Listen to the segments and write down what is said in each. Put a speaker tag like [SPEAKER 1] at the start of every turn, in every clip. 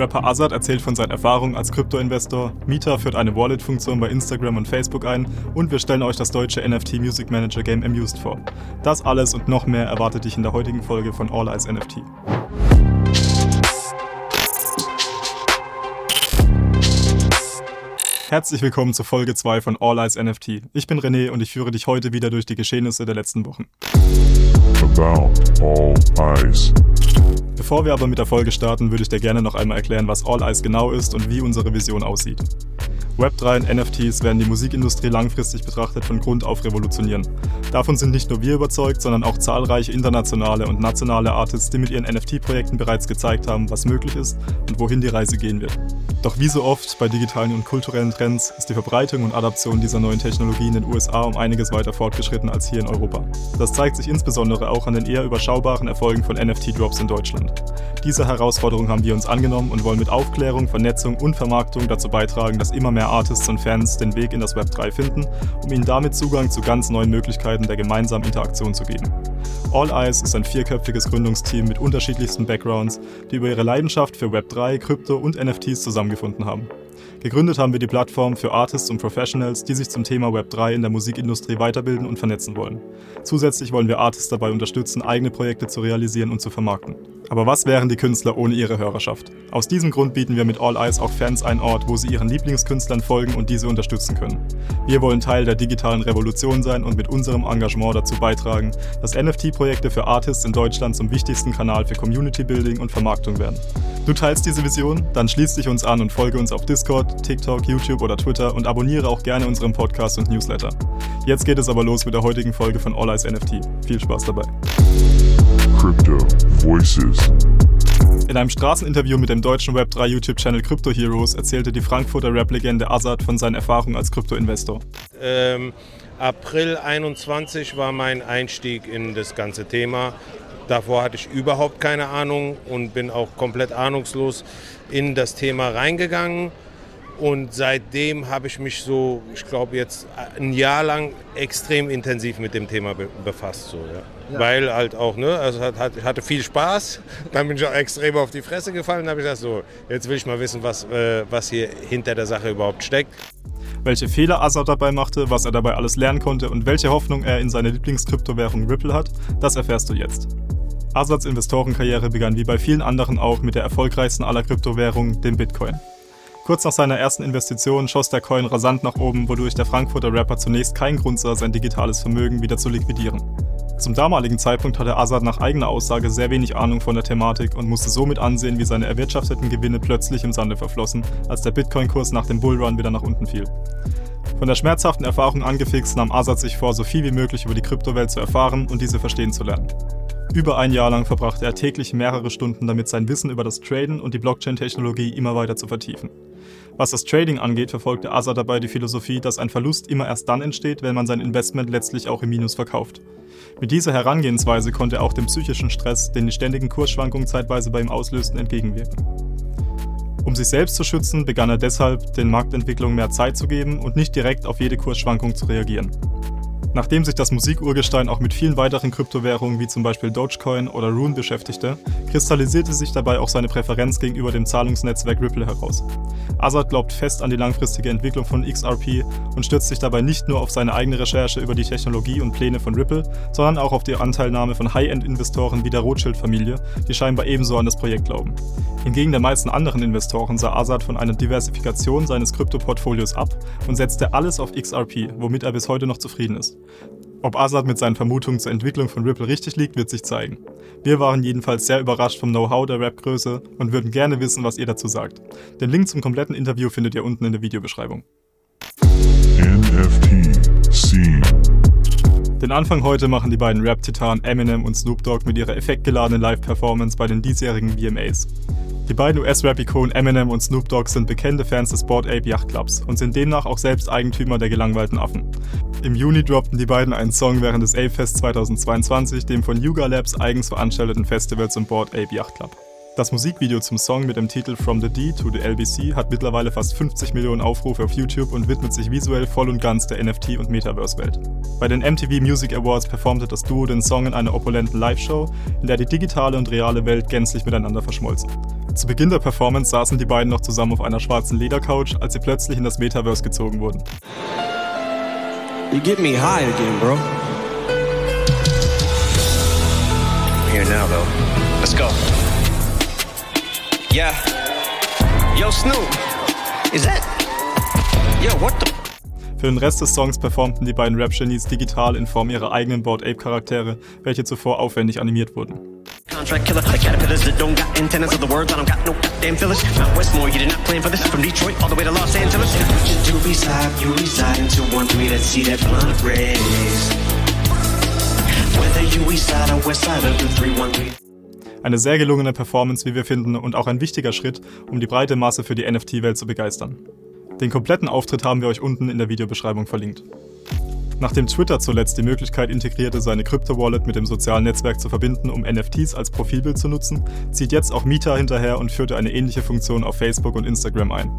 [SPEAKER 1] Rapper Azad erzählt von seinen Erfahrungen als Krypto-Investor, Mieter führt eine Wallet-Funktion bei Instagram und Facebook ein und wir stellen euch das deutsche NFT Music Manager Game Amused vor. Das alles und noch mehr erwartet dich in der heutigen Folge von All Eyes NFT. Herzlich willkommen zur Folge 2 von All Eyes NFT. Ich bin René und ich führe dich heute wieder durch die Geschehnisse der letzten Wochen. About All Eyes. Bevor wir aber mit der Folge starten, würde ich dir gerne noch einmal erklären, was All Eyes genau ist und wie unsere Vision aussieht. Web3 und NFTs werden die Musikindustrie langfristig betrachtet von Grund auf revolutionieren. Davon sind nicht nur wir überzeugt, sondern auch zahlreiche internationale und nationale Artists, die mit ihren NFT-Projekten bereits gezeigt haben, was möglich ist und wohin die Reise gehen wird. Doch wie so oft bei digitalen und kulturellen Trends ist die Verbreitung und Adaption dieser neuen Technologien in den USA um einiges weiter fortgeschritten als hier in Europa. Das zeigt sich insbesondere auch an den eher überschaubaren Erfolgen von NFT-Drops in Deutschland. Diese Herausforderung haben wir uns angenommen und wollen mit Aufklärung, Vernetzung und Vermarktung dazu beitragen, dass immer mehr Artists und Fans den Weg in das Web 3 finden, um ihnen damit Zugang zu ganz neuen Möglichkeiten der gemeinsamen Interaktion zu geben. All Eyes ist ein vierköpfiges Gründungsteam mit unterschiedlichsten Backgrounds, die über ihre Leidenschaft für Web 3, Krypto und NFTs zusammengefunden haben. Gegründet haben wir die Plattform für Artists und Professionals, die sich zum Thema Web3 in der Musikindustrie weiterbilden und vernetzen wollen. Zusätzlich wollen wir Artists dabei unterstützen, eigene Projekte zu realisieren und zu vermarkten. Aber was wären die Künstler ohne ihre Hörerschaft? Aus diesem Grund bieten wir mit All Eyes auch Fans einen Ort, wo sie ihren Lieblingskünstlern folgen und diese unterstützen können. Wir wollen Teil der digitalen Revolution sein und mit unserem Engagement dazu beitragen, dass NFT-Projekte für Artists in Deutschland zum wichtigsten Kanal für Community Building und Vermarktung werden. Du teilst diese Vision? Dann schließ dich uns an und folge uns auf Discord, TikTok, YouTube oder Twitter und abonniere auch gerne unseren Podcast und Newsletter. Jetzt geht es aber los mit der heutigen Folge von All Eyes NFT. Viel Spaß dabei. Crypto Voices. In einem Straßeninterview mit dem deutschen Web3 YouTube-Channel Crypto Heroes erzählte die Frankfurter Rap-Legende Azad von seinen Erfahrungen als Krypto-Investor.
[SPEAKER 2] Ähm, April 21 war mein Einstieg in das ganze Thema. Davor hatte ich überhaupt keine Ahnung und bin auch komplett ahnungslos in das Thema reingegangen. Und seitdem habe ich mich so, ich glaube jetzt ein Jahr lang extrem intensiv mit dem Thema be befasst. So, ja. Ja. Weil halt auch, ne, also hat, hat, hatte viel Spaß. Dann bin ich auch extrem auf die Fresse gefallen. Dann habe ich gesagt, so, jetzt will ich mal wissen, was, äh, was hier hinter der Sache überhaupt steckt.
[SPEAKER 1] Welche Fehler Azad dabei machte, was er dabei alles lernen konnte und welche Hoffnung er in seine Lieblingskryptowährung Ripple hat, das erfährst du jetzt. Asads Investorenkarriere begann wie bei vielen anderen auch mit der erfolgreichsten aller Kryptowährungen, dem Bitcoin. Kurz nach seiner ersten Investition schoss der Coin rasant nach oben, wodurch der Frankfurter Rapper zunächst keinen Grund sah, sein digitales Vermögen wieder zu liquidieren. Zum damaligen Zeitpunkt hatte Azad nach eigener Aussage sehr wenig Ahnung von der Thematik und musste somit ansehen, wie seine erwirtschafteten Gewinne plötzlich im Sande verflossen, als der Bitcoin-Kurs nach dem Bullrun wieder nach unten fiel. Von der schmerzhaften Erfahrung angefixt nahm Azad sich vor, so viel wie möglich über die Kryptowelt zu erfahren und diese verstehen zu lernen. Über ein Jahr lang verbrachte er täglich mehrere Stunden damit, sein Wissen über das Traden und die Blockchain-Technologie immer weiter zu vertiefen. Was das Trading angeht, verfolgte Asa dabei die Philosophie, dass ein Verlust immer erst dann entsteht, wenn man sein Investment letztlich auch im Minus verkauft. Mit dieser Herangehensweise konnte er auch dem psychischen Stress, den die ständigen Kursschwankungen zeitweise bei ihm auslösten, entgegenwirken. Um sich selbst zu schützen, begann er deshalb, den Marktentwicklungen mehr Zeit zu geben und nicht direkt auf jede Kursschwankung zu reagieren. Nachdem sich das Musikurgestein auch mit vielen weiteren Kryptowährungen wie zum Beispiel Dogecoin oder Rune beschäftigte, kristallisierte sich dabei auch seine Präferenz gegenüber dem Zahlungsnetzwerk Ripple heraus. Azad glaubt fest an die langfristige Entwicklung von XRP und stürzt sich dabei nicht nur auf seine eigene Recherche über die Technologie und Pläne von Ripple, sondern auch auf die Anteilnahme von High-End-Investoren wie der Rothschild-Familie, die scheinbar ebenso an das Projekt glauben. Hingegen der meisten anderen Investoren sah Azad von einer Diversifikation seines Kryptoportfolios ab und setzte alles auf XRP, womit er bis heute noch zufrieden ist. Ob Azad mit seinen Vermutungen zur Entwicklung von Ripple richtig liegt, wird sich zeigen. Wir waren jedenfalls sehr überrascht vom Know-how der Rap-Größe und würden gerne wissen, was ihr dazu sagt. Den Link zum kompletten Interview findet ihr unten in der Videobeschreibung. NFT Scene. Den Anfang heute machen die beiden Rap-Titanen Eminem und Snoop Dogg mit ihrer effektgeladenen Live-Performance bei den diesjährigen VMAs. Die beiden US-Rap-Ikonen Eminem und Snoop Dogg sind bekannte Fans des Sport Ape Yacht Clubs und sind demnach auch selbst Eigentümer der gelangweilten Affen. Im Juni droppten die beiden einen Song während des Ape Fest 2022, dem von Yuga Labs eigens veranstalteten Festival zum Board Ape Yacht Club. Das Musikvideo zum Song mit dem Titel From the D to the LBC hat mittlerweile fast 50 Millionen Aufrufe auf YouTube und widmet sich visuell voll und ganz der NFT- und Metaverse-Welt. Bei den MTV Music Awards performte das Duo den Song in einer opulenten Live-Show, in der die digitale und reale Welt gänzlich miteinander verschmolzen. Zu Beginn der Performance saßen die beiden noch zusammen auf einer schwarzen Ledercouch, als sie plötzlich in das Metaverse gezogen wurden. You get me high again, bro. Here now, though. Let's go. Yeah. Yo, Snoop. Is that? Yo, what the? Für den Rest des Songs performten die beiden Rap-Genies digital in Form ihrer eigenen Bored Ape-Charaktere, welche zuvor aufwendig animiert wurden. Contract killer, the caterpillars that don't got antennas of the words, I don't got no goddamn fillers. Mount Westmore, you did not plan for this. From Detroit all the way to Los Angeles. You reside, you reside in 213, let's see that blunt raise. Whether you east side or west side of the 313. Eine sehr gelungene Performance, wie wir finden, und auch ein wichtiger Schritt, um die breite Masse für die NFT-Welt zu begeistern. Den kompletten Auftritt haben wir euch unten in der Videobeschreibung verlinkt. Nachdem Twitter zuletzt die Möglichkeit integrierte, seine Krypto-Wallet mit dem sozialen Netzwerk zu verbinden, um NFTs als Profilbild zu nutzen, zieht jetzt auch Meta hinterher und führte eine ähnliche Funktion auf Facebook und Instagram ein.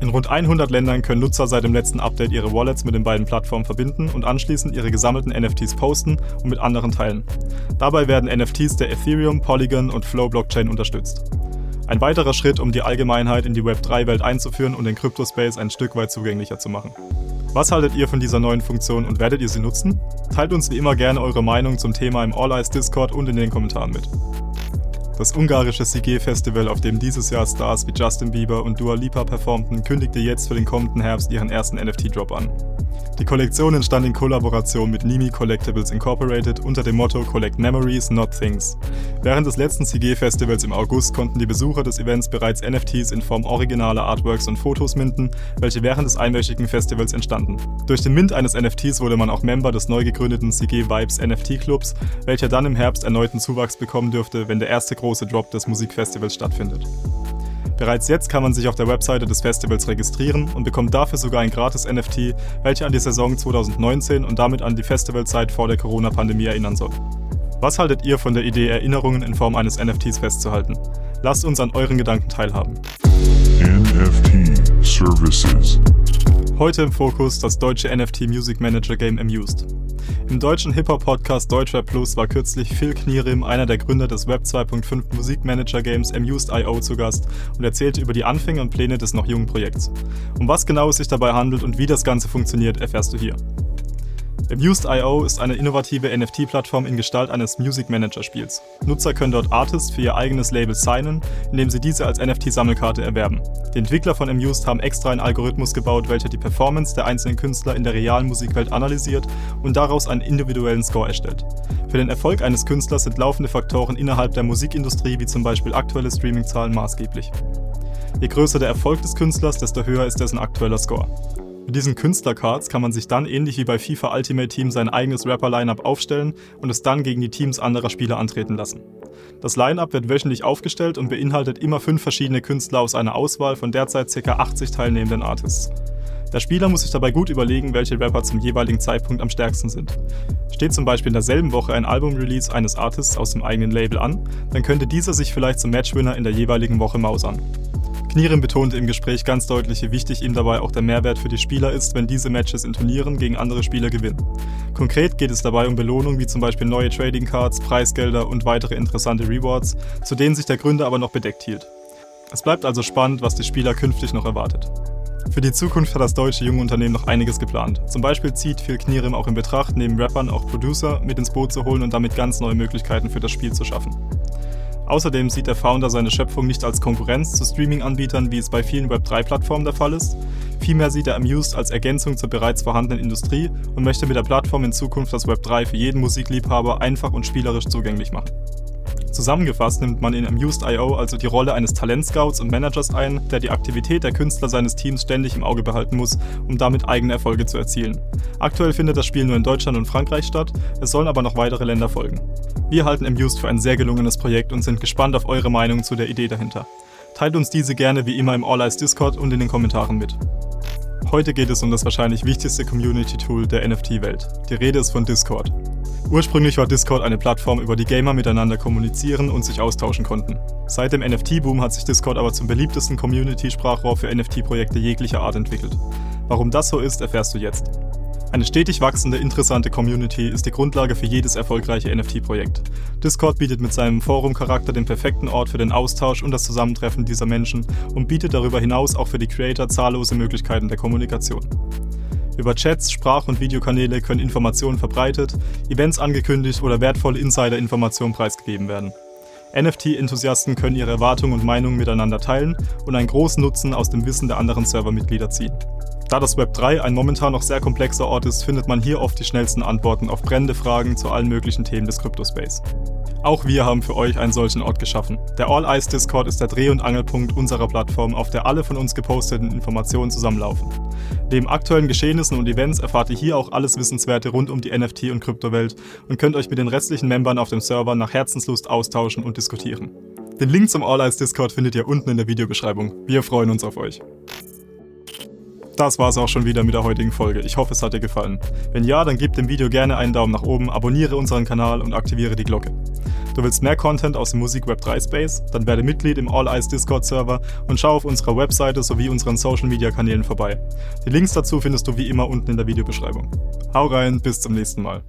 [SPEAKER 1] In rund 100 Ländern können Nutzer seit dem letzten Update ihre Wallets mit den beiden Plattformen verbinden und anschließend ihre gesammelten NFTs posten und mit anderen teilen. Dabei werden NFTs der Ethereum, Polygon und Flow Blockchain unterstützt. Ein weiterer Schritt, um die Allgemeinheit in die Web3-Welt einzuführen und den Cryptospace ein Stück weit zugänglicher zu machen. Was haltet ihr von dieser neuen Funktion und werdet ihr sie nutzen? Teilt uns wie immer gerne eure Meinung zum Thema im All Eyes Discord und in den Kommentaren mit. Das ungarische Sigé-Festival, auf dem dieses Jahr Stars wie Justin Bieber und Dua Lipa performten, kündigte jetzt für den kommenden Herbst ihren ersten NFT-Drop an. Die Kollektion entstand in Kollaboration mit Nimi Collectibles Incorporated unter dem Motto Collect Memories, not Things. Während des letzten CG-Festivals im August konnten die Besucher des Events bereits NFTs in Form originaler Artworks und Fotos minden, welche während des einwöchigen Festivals entstanden. Durch den Mint eines NFTs wurde man auch Member des neu gegründeten CG Vibes NFT Clubs, welcher dann im Herbst erneuten Zuwachs bekommen dürfte, wenn der erste große Drop des Musikfestivals stattfindet. Bereits jetzt kann man sich auf der Webseite des Festivals registrieren und bekommt dafür sogar ein gratis NFT, welcher an die Saison 2019 und damit an die Festivalzeit vor der Corona-Pandemie erinnern soll. Was haltet ihr von der Idee, Erinnerungen in Form eines NFTs festzuhalten? Lasst uns an euren Gedanken teilhaben. NFT Services. Heute im Fokus das deutsche NFT Music Manager Game Amused. Im deutschen Hip-Hop-Podcast Deutschrap Plus war kürzlich Phil Knierim, einer der Gründer des Web 2.5 Musikmanager-Games Amused.io zu Gast und erzählte über die Anfänge und Pläne des noch jungen Projekts. Um was genau es sich dabei handelt und wie das Ganze funktioniert, erfährst du hier. Amused.io ist eine innovative NFT-Plattform in Gestalt eines Music Manager-Spiels. Nutzer können dort Artists für ihr eigenes Label signen, indem sie diese als NFT-Sammelkarte erwerben. Die Entwickler von Amused haben extra einen Algorithmus gebaut, welcher die Performance der einzelnen Künstler in der realen Musikwelt analysiert und daraus einen individuellen Score erstellt. Für den Erfolg eines Künstlers sind laufende Faktoren innerhalb der Musikindustrie wie zum Beispiel aktuelle Streamingzahlen maßgeblich. Je größer der Erfolg des Künstlers, desto höher ist dessen aktueller Score. Mit diesen Künstlercards kann man sich dann ähnlich wie bei FIFA Ultimate Team sein eigenes Rapper-Lineup aufstellen und es dann gegen die Teams anderer Spieler antreten lassen. Das Lineup wird wöchentlich aufgestellt und beinhaltet immer fünf verschiedene Künstler aus einer Auswahl von derzeit ca. 80 teilnehmenden Artists. Der Spieler muss sich dabei gut überlegen, welche Rapper zum jeweiligen Zeitpunkt am stärksten sind. Steht zum Beispiel in derselben Woche ein Album-Release eines Artists aus dem eigenen Label an, dann könnte dieser sich vielleicht zum Matchwinner in der jeweiligen Woche mausern. Knierim betonte im Gespräch ganz deutlich, wie wichtig ihm dabei auch der Mehrwert für die Spieler ist, wenn diese Matches in Turnieren gegen andere Spieler gewinnen. Konkret geht es dabei um Belohnungen wie zum Beispiel neue Trading Cards, Preisgelder und weitere interessante Rewards, zu denen sich der Gründer aber noch bedeckt hielt. Es bleibt also spannend, was die Spieler künftig noch erwartet. Für die Zukunft hat das deutsche junge Unternehmen noch einiges geplant. Zum Beispiel zieht Phil Knierim auch in Betracht, neben Rappern auch Producer mit ins Boot zu holen und damit ganz neue Möglichkeiten für das Spiel zu schaffen. Außerdem sieht der Founder seine Schöpfung nicht als Konkurrenz zu Streaming-Anbietern, wie es bei vielen Web3-Plattformen der Fall ist. Vielmehr sieht er Amused als Ergänzung zur bereits vorhandenen Industrie und möchte mit der Plattform in Zukunft das Web3 für jeden Musikliebhaber einfach und spielerisch zugänglich machen. Zusammengefasst nimmt man in Amused.io also die Rolle eines Talentscouts und Managers ein, der die Aktivität der Künstler seines Teams ständig im Auge behalten muss, um damit eigene Erfolge zu erzielen. Aktuell findet das Spiel nur in Deutschland und Frankreich statt, es sollen aber noch weitere Länder folgen. Wir halten Amused für ein sehr gelungenes Projekt und sind gespannt auf eure Meinung zu der Idee dahinter. Teilt uns diese gerne wie immer im All Eyes Discord und in den Kommentaren mit. Heute geht es um das wahrscheinlich wichtigste Community-Tool der NFT-Welt. Die Rede ist von Discord. Ursprünglich war Discord eine Plattform, über die Gamer miteinander kommunizieren und sich austauschen konnten. Seit dem NFT-Boom hat sich Discord aber zum beliebtesten Community-Sprachrohr für NFT-Projekte jeglicher Art entwickelt. Warum das so ist, erfährst du jetzt. Eine stetig wachsende, interessante Community ist die Grundlage für jedes erfolgreiche NFT-Projekt. Discord bietet mit seinem Forum-Charakter den perfekten Ort für den Austausch und das Zusammentreffen dieser Menschen und bietet darüber hinaus auch für die Creator zahllose Möglichkeiten der Kommunikation. Über Chats, Sprach- und Videokanäle können Informationen verbreitet, Events angekündigt oder wertvolle Insider-Informationen preisgegeben werden. NFT-Enthusiasten können ihre Erwartungen und Meinungen miteinander teilen und einen großen Nutzen aus dem Wissen der anderen Servermitglieder ziehen. Da das Web 3 ein momentan noch sehr komplexer Ort ist, findet man hier oft die schnellsten Antworten auf brennende Fragen zu allen möglichen Themen des Cryptospace. Auch wir haben für euch einen solchen Ort geschaffen. Der All Eyes Discord ist der Dreh- und Angelpunkt unserer Plattform, auf der alle von uns geposteten Informationen zusammenlaufen. Neben aktuellen Geschehnissen und Events erfahrt ihr hier auch alles Wissenswerte rund um die NFT- und Kryptowelt und könnt euch mit den restlichen Membern auf dem Server nach Herzenslust austauschen und diskutieren. Den Link zum All Eyes Discord findet ihr unten in der Videobeschreibung. Wir freuen uns auf euch. Das war's auch schon wieder mit der heutigen Folge. Ich hoffe, es hat dir gefallen. Wenn ja, dann gib dem Video gerne einen Daumen nach oben, abonniere unseren Kanal und aktiviere die Glocke. Du willst mehr Content aus dem Musik Web 3 Space? Dann werde Mitglied im All Eyes Discord Server und schau auf unserer Webseite sowie unseren Social Media Kanälen vorbei. Die Links dazu findest du wie immer unten in der Videobeschreibung. Hau rein, bis zum nächsten Mal.